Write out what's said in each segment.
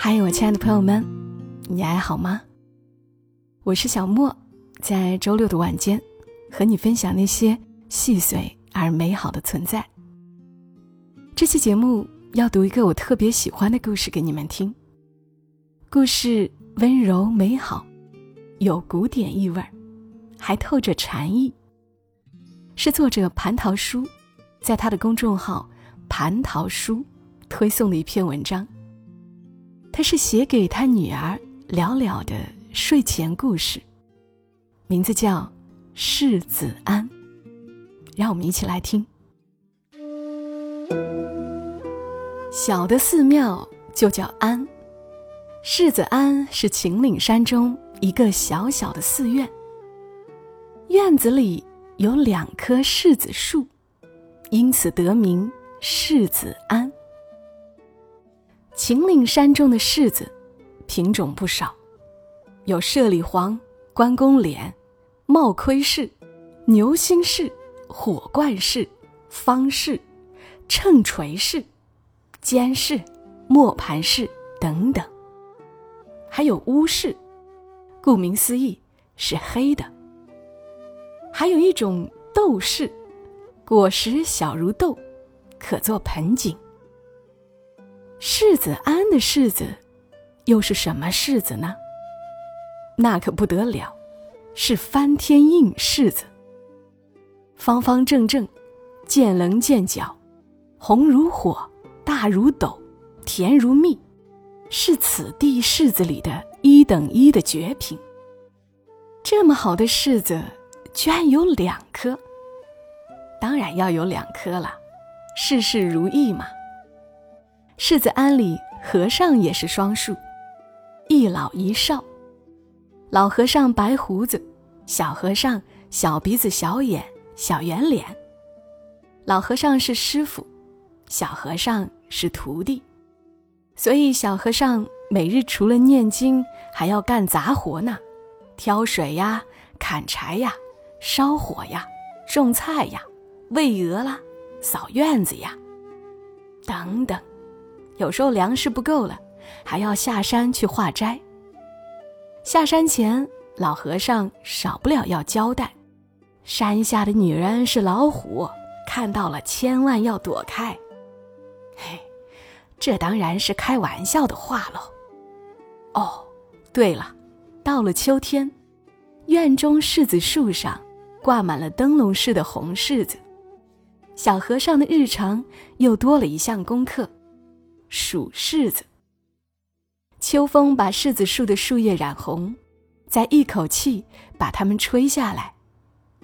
嗨，我亲爱的朋友们，你还好吗？我是小莫，在周六的晚间，和你分享那些细碎而美好的存在。这期节目要读一个我特别喜欢的故事给你们听。故事温柔美好，有古典意味儿，还透着禅意。是作者蟠桃叔在他的公众号“蟠桃叔”推送的一篇文章。他是写给他女儿了了的睡前故事，名字叫《世子安》，让我们一起来听。小的寺庙就叫安，世子安是秦岭山中一个小小的寺院，院子里有两棵柿子树，因此得名世子安。秦岭山中的柿子，品种不少，有舍利黄、关公脸、帽盔柿、牛心柿、火罐柿、方柿、秤锤柿、尖柿、磨盘柿等等，还有乌柿，顾名思义是黑的。还有一种豆柿，果实小如豆，可做盆景。世子安的世子，又是什么世子呢？那可不得了，是翻天印世子。方方正正，见棱见角，红如火，大如斗，甜如蜜，是此地柿子里的一等一的绝品。这么好的柿子，居然有两颗。当然要有两颗了，事事如意嘛。世子庵里和尚也是双数，一老一少。老和尚白胡子，小和尚小鼻子、小眼、小圆脸。老和尚是师傅，小和尚是徒弟，所以小和尚每日除了念经，还要干杂活呢，挑水呀、砍柴呀、烧火呀、种菜呀、喂鹅啦、扫院子呀，等等。有时候粮食不够了，还要下山去化斋。下山前，老和尚少不了要交代：山下的女人是老虎，看到了千万要躲开。嘿，这当然是开玩笑的话喽。哦，对了，到了秋天，院中柿子树上挂满了灯笼似的红柿子，小和尚的日常又多了一项功课。数柿子。秋风把柿子树的树叶染红，再一口气把它们吹下来，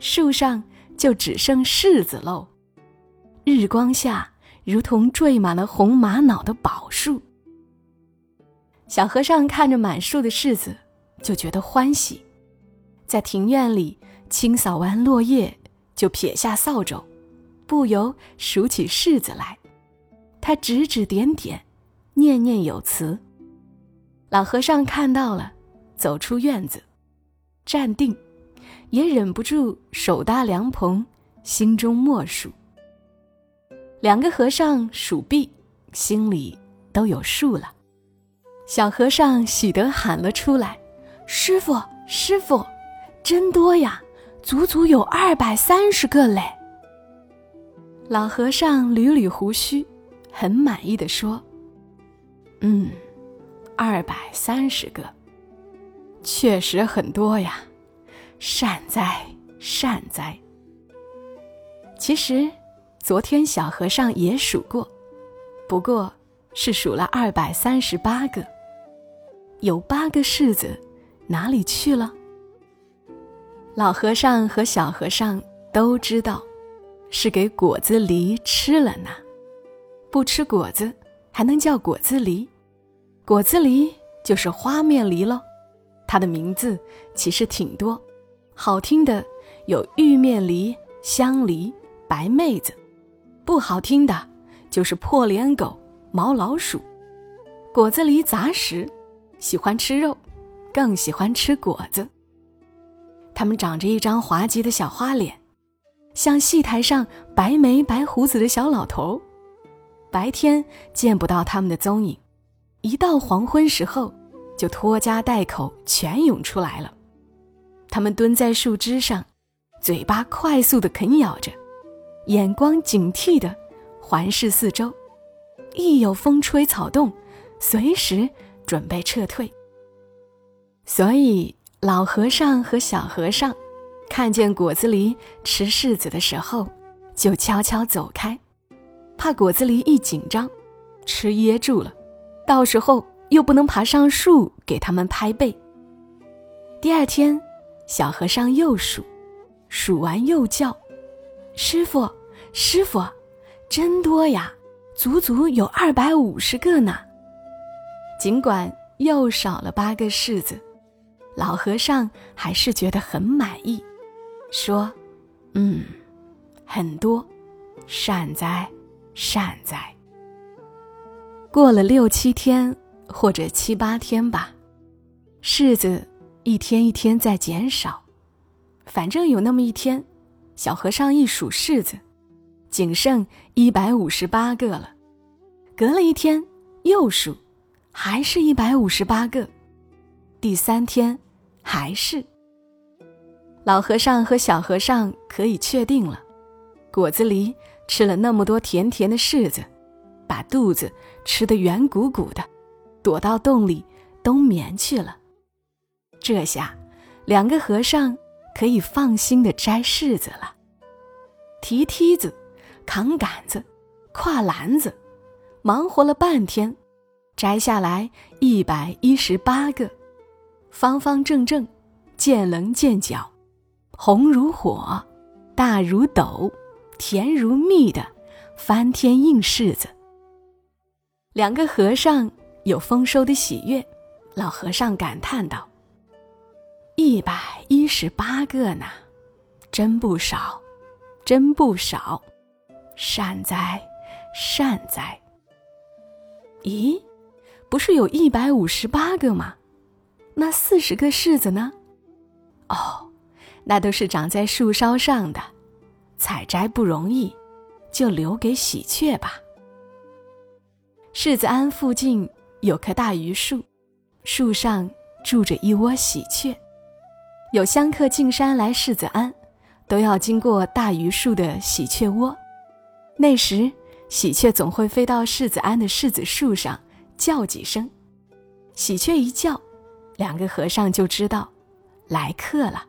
树上就只剩柿子喽。日光下，如同缀满了红玛瑙的宝树。小和尚看着满树的柿子，就觉得欢喜，在庭院里清扫完落叶，就撇下扫帚，不由数起柿子来。他指指点点，念念有词。老和尚看到了，走出院子，站定，也忍不住手搭凉棚，心中默数。两个和尚数毕，心里都有数了。小和尚喜得喊了出来：“师傅，师傅，真多呀，足足有二百三十个嘞！”老和尚捋捋胡须。很满意的说：“嗯，二百三十个，确实很多呀，善哉善哉。其实，昨天小和尚也数过，不过是数了二百三十八个。有八个柿子，哪里去了？老和尚和小和尚都知道，是给果子狸吃了呢。”不吃果子，还能叫果子狸？果子狸就是花面狸喽。它的名字其实挺多，好听的有玉面狸、香狸、白妹子；不好听的，就是破脸狗、毛老鼠。果子狸杂食，喜欢吃肉，更喜欢吃果子。它们长着一张滑稽的小花脸，像戏台上白眉白胡子的小老头。白天见不到他们的踪影，一到黄昏时候，就拖家带口全涌出来了。他们蹲在树枝上，嘴巴快速的啃咬着，眼光警惕的环视四周，一有风吹草动，随时准备撤退。所以，老和尚和小和尚看见果子狸吃柿子的时候，就悄悄走开，怕果子狸一紧张，吃噎住了。到时候又不能爬上树给他们拍背。第二天，小和尚又数，数完又叫：“师傅，师傅，真多呀，足足有二百五十个呢。”尽管又少了八个柿子，老和尚还是觉得很满意，说：“嗯，很多，善哉，善哉。”过了六七天，或者七八天吧，柿子一天一天在减少。反正有那么一天，小和尚一数柿子，仅剩一百五十八个了。隔了一天又数，还是一百五十八个。第三天，还是。老和尚和小和尚可以确定了，果子狸吃了那么多甜甜的柿子。把肚子吃得圆鼓鼓的，躲到洞里冬眠去了。这下，两个和尚可以放心的摘柿子了。提梯子，扛杆子，挎篮子，忙活了半天，摘下来一百一十八个，方方正正，见棱见角，红如火，大如斗，甜如蜜的翻天印柿子。两个和尚有丰收的喜悦，老和尚感叹道：“一百一十八个呢，真不少，真不少，善哉，善哉。”咦，不是有一百五十八个吗？那四十个柿子呢？哦，那都是长在树梢上的，采摘不容易，就留给喜鹊吧。柿子庵附近有棵大榆树，树上住着一窝喜鹊。有香客进山来柿子庵，都要经过大榆树的喜鹊窝。那时，喜鹊总会飞到柿子庵的柿子树上叫几声。喜鹊一叫，两个和尚就知道来客了。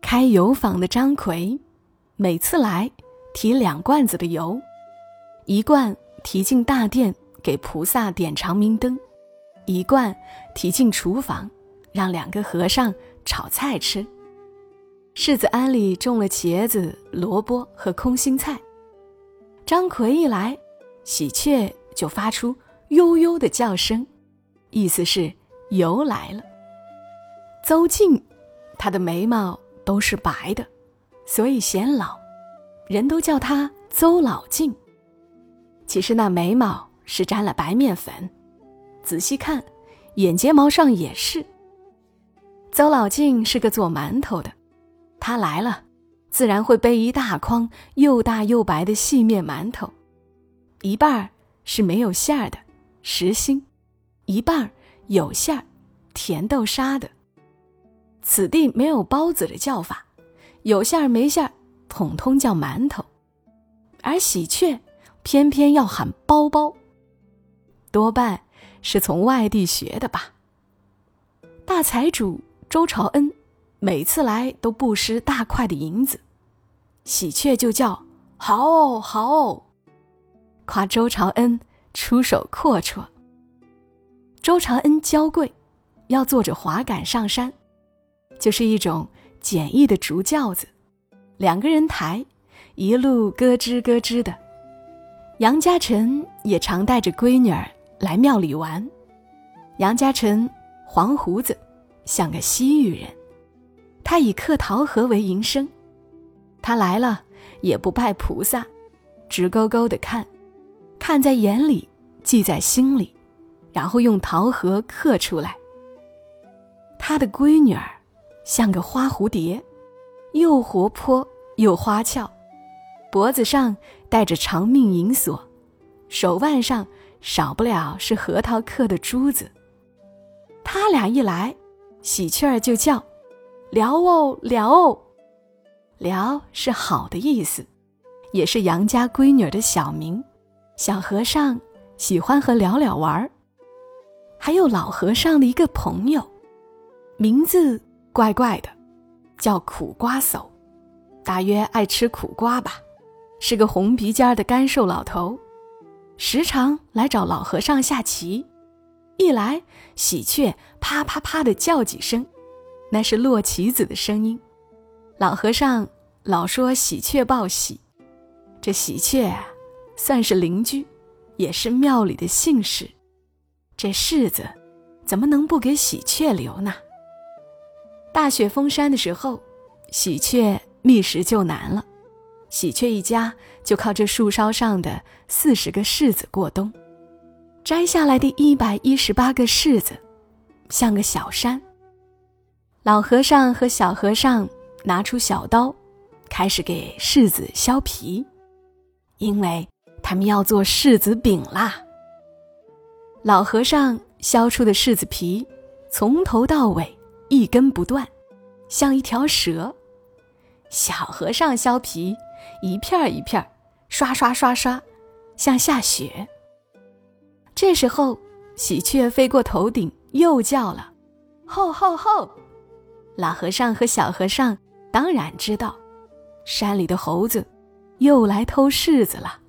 开油坊的张奎，每次来提两罐子的油，一罐提进大殿。给菩萨点长明灯，一罐提进厨房，让两个和尚炒菜吃。柿子庵里种了茄子、萝卜和空心菜。张奎一来，喜鹊就发出悠悠的叫声，意思是油来了。邹静，他的眉毛都是白的，所以显老，人都叫他邹老静。其实那眉毛。是沾了白面粉，仔细看，眼睫毛上也是。邹老静是个做馒头的，他来了，自然会背一大筐又大又白的细面馒头，一半儿是没有馅儿的实心，一半儿有馅儿甜豆沙的。此地没有包子的叫法，有馅儿没馅儿，统统叫馒头，而喜鹊偏偏要喊包包。多半是从外地学的吧。大财主周朝恩每次来都不失大块的银子，喜鹊就叫好好，夸周朝恩出手阔绰。周朝恩娇贵，要坐着滑杆上山，就是一种简易的竹轿子，两个人抬，一路咯吱咯吱的。杨家成也常带着闺女儿。来庙里玩，杨家成黄胡子，像个西域人。他以刻桃核为营生。他来了也不拜菩萨，直勾勾的看，看在眼里，记在心里，然后用桃核刻出来。他的闺女儿像个花蝴蝶，又活泼又花俏，脖子上戴着长命银锁，手腕上。少不了是核桃刻的珠子。他俩一来，喜鹊儿就叫：“聊哦，聊哦。”聊是好的意思，也是杨家闺女的小名。小和尚喜欢和聊聊玩儿。还有老和尚的一个朋友，名字怪怪的，叫苦瓜叟，大约爱吃苦瓜吧，是个红鼻尖的干瘦老头，时常来找老和尚下棋。一来，喜鹊啪啪啪的叫几声，那是落棋子的声音。老和尚老说喜鹊报喜，这喜鹊算是邻居，也是庙里的信士。这柿子怎么能不给喜鹊留呢？大雪封山的时候，喜鹊觅食就难了，喜鹊一家就靠这树梢上的四十个柿子过冬。摘下来的一百一十八个柿子，像个小山。老和尚和小和尚拿出小刀，开始给柿子削皮，因为他们要做柿子饼啦。老和尚削出的柿子皮，从头到尾一根不断，像一条蛇；小和尚削皮，一片儿一片儿，刷刷刷刷，像下雪。这时候，喜鹊飞过头顶，又叫了：“吼吼吼！”老和尚和小和尚当然知道，山里的猴子又来偷柿子了。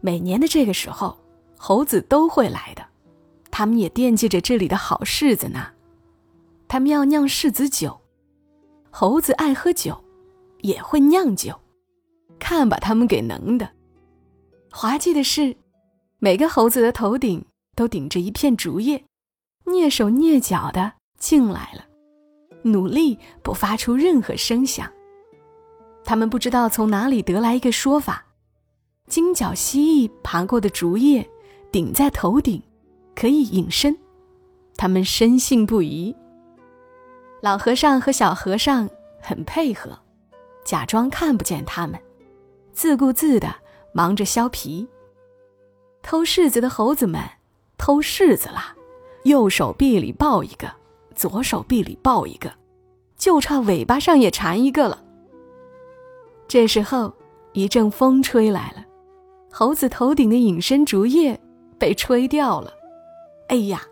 每年的这个时候，猴子都会来的，他们也惦记着这里的好柿子呢。他们要酿柿子酒，猴子爱喝酒，也会酿酒，看把他们给能的。滑稽的是。每个猴子的头顶都顶着一片竹叶，蹑手蹑脚的进来了，努力不发出任何声响。他们不知道从哪里得来一个说法：金角蜥蜴爬过的竹叶顶在头顶，可以隐身。他们深信不疑。老和尚和小和尚很配合，假装看不见他们，自顾自的忙着削皮。偷柿子的猴子们，偷柿子啦，右手臂里抱一个，左手臂里抱一个，就差尾巴上也缠一个了。这时候，一阵风吹来了，猴子头顶的隐身竹叶被吹掉了。哎呀，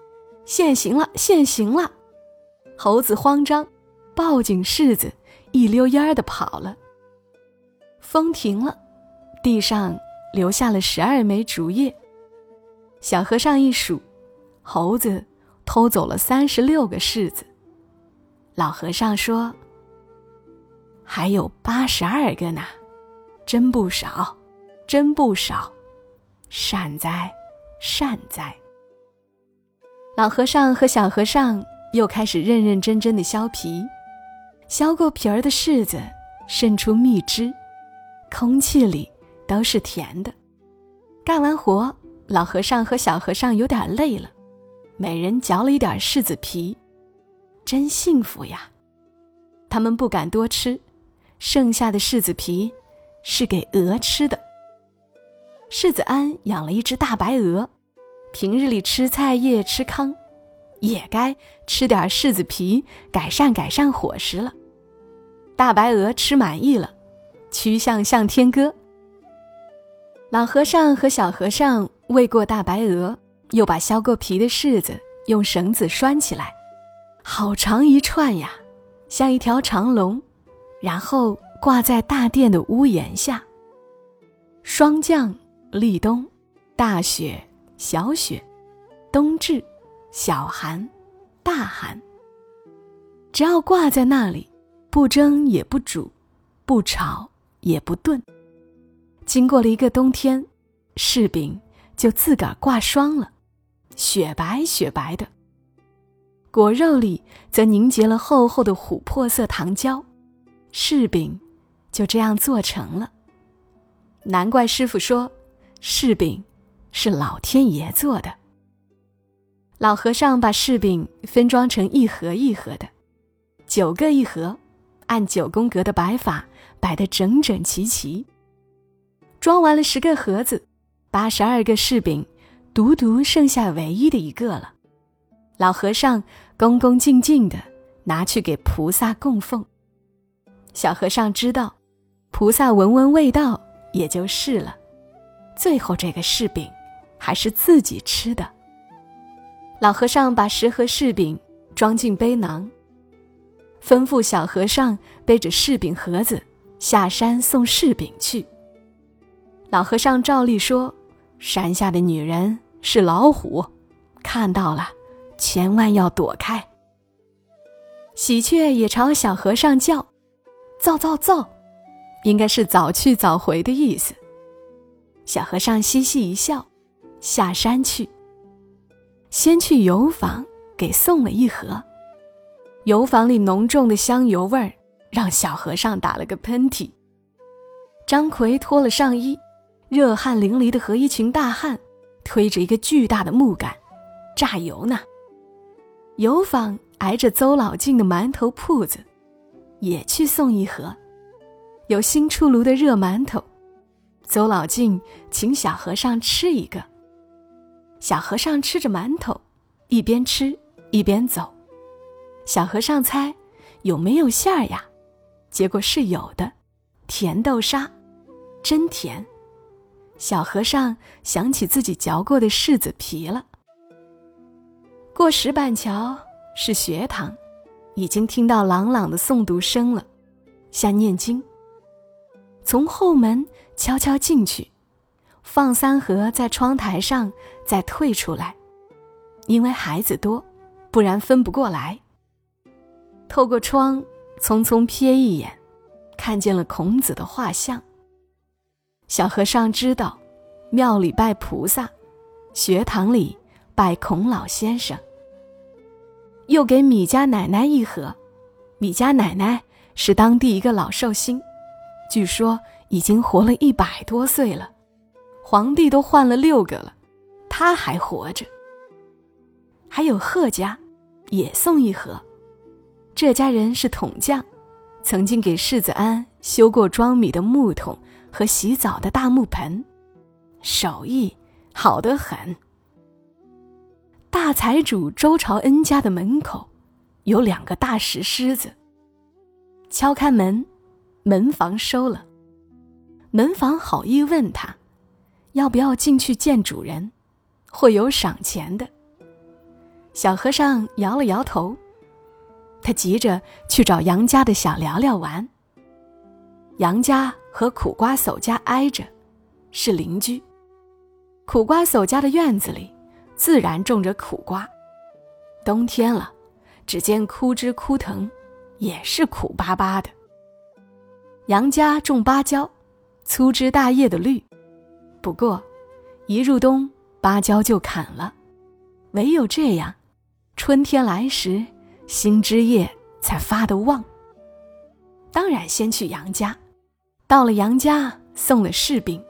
现形了，现形了！猴子慌张，抱紧柿子，一溜烟儿的跑了。风停了，地上。留下了十二枚竹叶。小和尚一数，猴子偷走了三十六个柿子。老和尚说：“还有八十二个呢，真不少，真不少，善哉，善哉。”老和尚和小和尚又开始认认真真的削皮，削过皮儿的柿子渗出蜜汁，空气里。都是甜的。干完活，老和尚和小和尚有点累了，每人嚼了一点柿子皮，真幸福呀！他们不敢多吃，剩下的柿子皮是给鹅吃的。柿子庵养了一只大白鹅，平日里吃菜叶吃糠，也该吃点柿子皮，改善改善伙食了。大白鹅吃满意了，曲项向天歌。老和尚和小和尚喂过大白鹅，又把削过皮的柿子用绳子拴起来，好长一串呀，像一条长龙，然后挂在大殿的屋檐下。霜降、立冬、大雪、小雪、冬至、小寒、大寒，只要挂在那里，不蒸也不煮，不炒也不炖。经过了一个冬天，柿饼就自个儿挂霜了，雪白雪白的。果肉里则凝结了厚厚的琥珀色糖胶，柿饼就这样做成了。难怪师傅说，柿饼是老天爷做的。老和尚把柿饼分装成一盒一盒的，九个一盒，按九宫格的摆法摆得整整齐齐。装完了十个盒子，八十二个柿饼，独独剩下唯一的一个了。老和尚恭恭敬敬的拿去给菩萨供奉。小和尚知道，菩萨闻闻味道也就是了。最后这个柿饼，还是自己吃的。老和尚把十盒柿饼装进背囊，吩咐小和尚背着柿饼盒子下山送柿饼去。老和尚照例说：“山下的女人是老虎，看到了，千万要躲开。”喜鹊也朝小和尚叫：“造造造！”应该是早去早回的意思。小和尚嘻嘻一笑，下山去。先去油坊给送了一盒，油坊里浓重的香油味儿让小和尚打了个喷嚏。张奎脱了上衣，热汗淋漓的和一群大汉推着一个巨大的木杆，榨油呢。油坊挨着邹老静的馒头铺子，也去送一盒，有新出炉的热馒头。邹老静请小和尚吃一个。小和尚吃着馒头，一边吃一边走。小和尚猜有没有馅儿呀？结果是有的，甜豆沙，真甜。小和尚想起自己嚼过的柿子皮了。过石板桥是学堂，已经听到朗朗的诵读声了，像念经。从后门。悄悄进去，放三盒在窗台上，再退出来，因为孩子多，不然分不过来。透过窗，匆匆瞥一眼，看见了孔子的画像。小和尚知道，庙里拜菩萨，学堂里拜孔老先生。又给米家奶奶一盒，米家奶奶是当地一个老寿星，据说。已经活了一百多岁了，皇帝都换了六个了，他还活着。还有贺家，也送一盒。这家人是桶匠，曾经给世子安修过装米的木桶和洗澡的大木盆，手艺好得很。大财主周朝恩家的门口，有两个大石狮子。敲开门，门房收了。门房好意问他，要不要进去见主人，会有赏钱的。小和尚摇了摇头，他急着去找杨家的小聊聊玩。杨家和苦瓜叟家挨着，是邻居。苦瓜叟家的院子里，自然种着苦瓜。冬天了，只见枯枝枯藤，也是苦巴巴的。杨家种芭蕉。粗枝大叶的绿，不过，一入冬，芭蕉就砍了。唯有这样，春天来时，新枝叶才发得旺。当然，先去杨家。到了杨家，送了柿饼，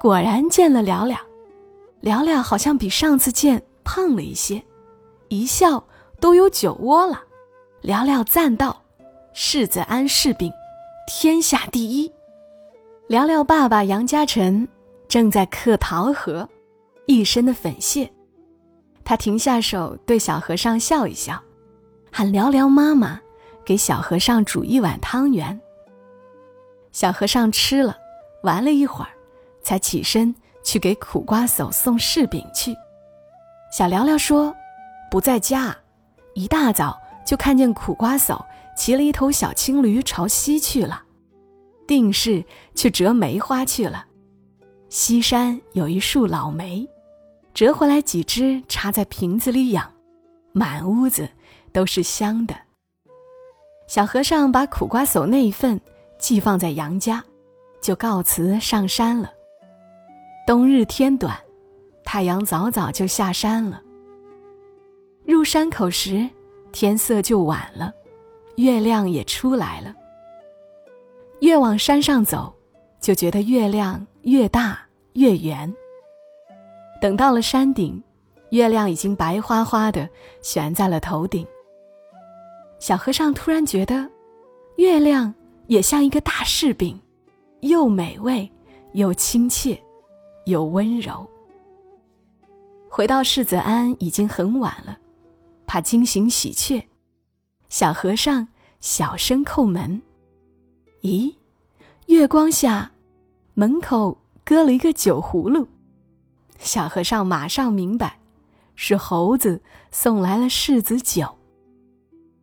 果然见了聊聊。聊聊好像比上次见胖了一些，一笑都有酒窝了。聊聊赞道：“柿子安柿饼，天下第一。”聊聊爸爸杨家成正在嗑桃核，一身的粉屑。他停下手，对小和尚笑一笑，喊聊聊妈妈给小和尚煮一碗汤圆。小和尚吃了，玩了一会儿，才起身去给苦瓜叟送柿饼去。小聊聊说：“不在家，一大早就看见苦瓜叟骑了一头小青驴朝西去了。”定是去折梅花去了。西山有一树老梅，折回来几枝插在瓶子里养，满屋子都是香的。小和尚把苦瓜叟那一份寄放在杨家，就告辞上山了。冬日天短，太阳早早就下山了。入山口时，天色就晚了，月亮也出来了。越往山上走，就觉得月亮越大越圆。等到了山顶，月亮已经白花花的悬在了头顶。小和尚突然觉得，月亮也像一个大柿饼，又美味，又亲切，又温柔。回到世子庵已经很晚了，怕惊醒喜鹊，小和尚小声叩门。咦，月光下，门口搁了一个酒葫芦。小和尚马上明白，是猴子送来了柿子酒。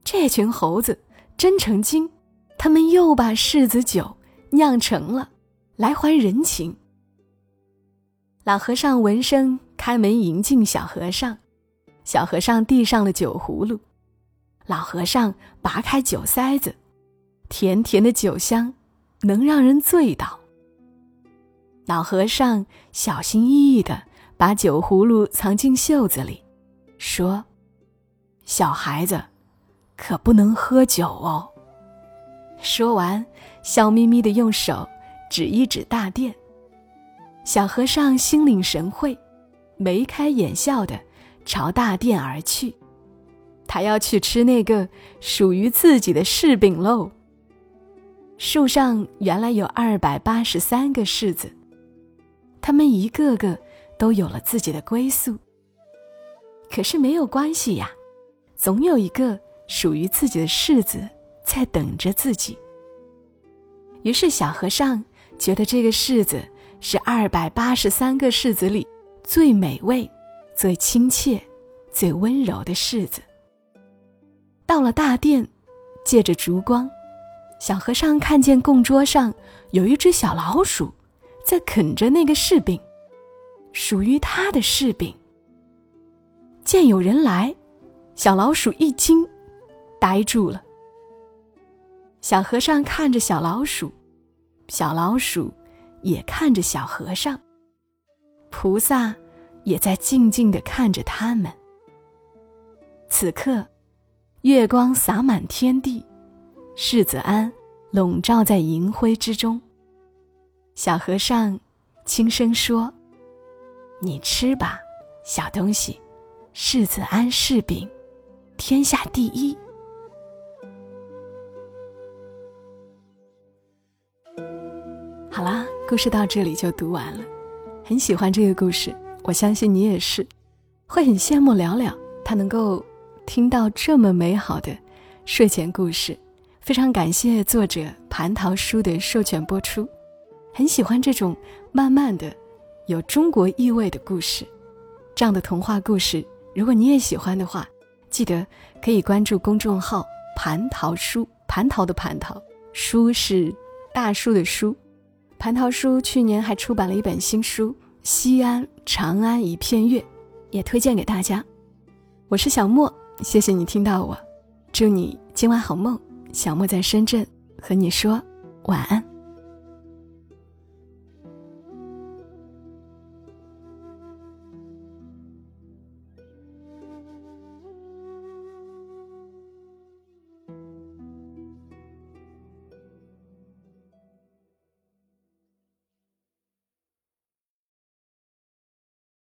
这群猴子真成精，他们又把柿子酒酿成了，来还人情。老和尚闻声开门迎进小和尚，小和尚递上了酒葫芦，老和尚拔开酒塞子，甜甜的酒香能让人醉倒。老和尚小心翼翼的把酒葫芦藏进袖子里，说：“小孩子，可不能喝酒哦。”说完，笑眯眯的用手指一指大殿。小和尚心领神会，眉开眼笑的朝大殿而去。他要去吃那个属于自己的柿饼喽。树上原来有二百八十三个柿子，他们一个个都有了自己的归宿。可是没有关系呀，总有一个属于自己的柿子在等着自己。于是小和尚觉得这个柿子。是二百八十三个柿子里最美味、最亲切、最温柔的柿子。到了大殿，借着烛光，小和尚看见供桌上有一只小老鼠，在啃着那个柿饼，属于他的柿饼。见有人来，小老鼠一惊，呆住了。小和尚看着小老鼠，小老鼠。也看着小和尚，菩萨也在静静的看着他们。此刻，月光洒满天地，世子庵笼罩在银辉之中。小和尚轻声说：“你吃吧，小东西，柿子庵柿饼，天下第一。”好啦。故事到这里就读完了，很喜欢这个故事，我相信你也是，会很羡慕了了他能够听到这么美好的睡前故事。非常感谢作者蟠桃书的授权播出，很喜欢这种慢慢的有中国意味的故事，这样的童话故事，如果你也喜欢的话，记得可以关注公众号“蟠桃书”，蟠桃的蟠桃，书是大树的书。蟠桃书去年还出版了一本新书《西安长安一片月》，也推荐给大家。我是小莫，谢谢你听到我，祝你今晚好梦。小莫在深圳和你说晚安。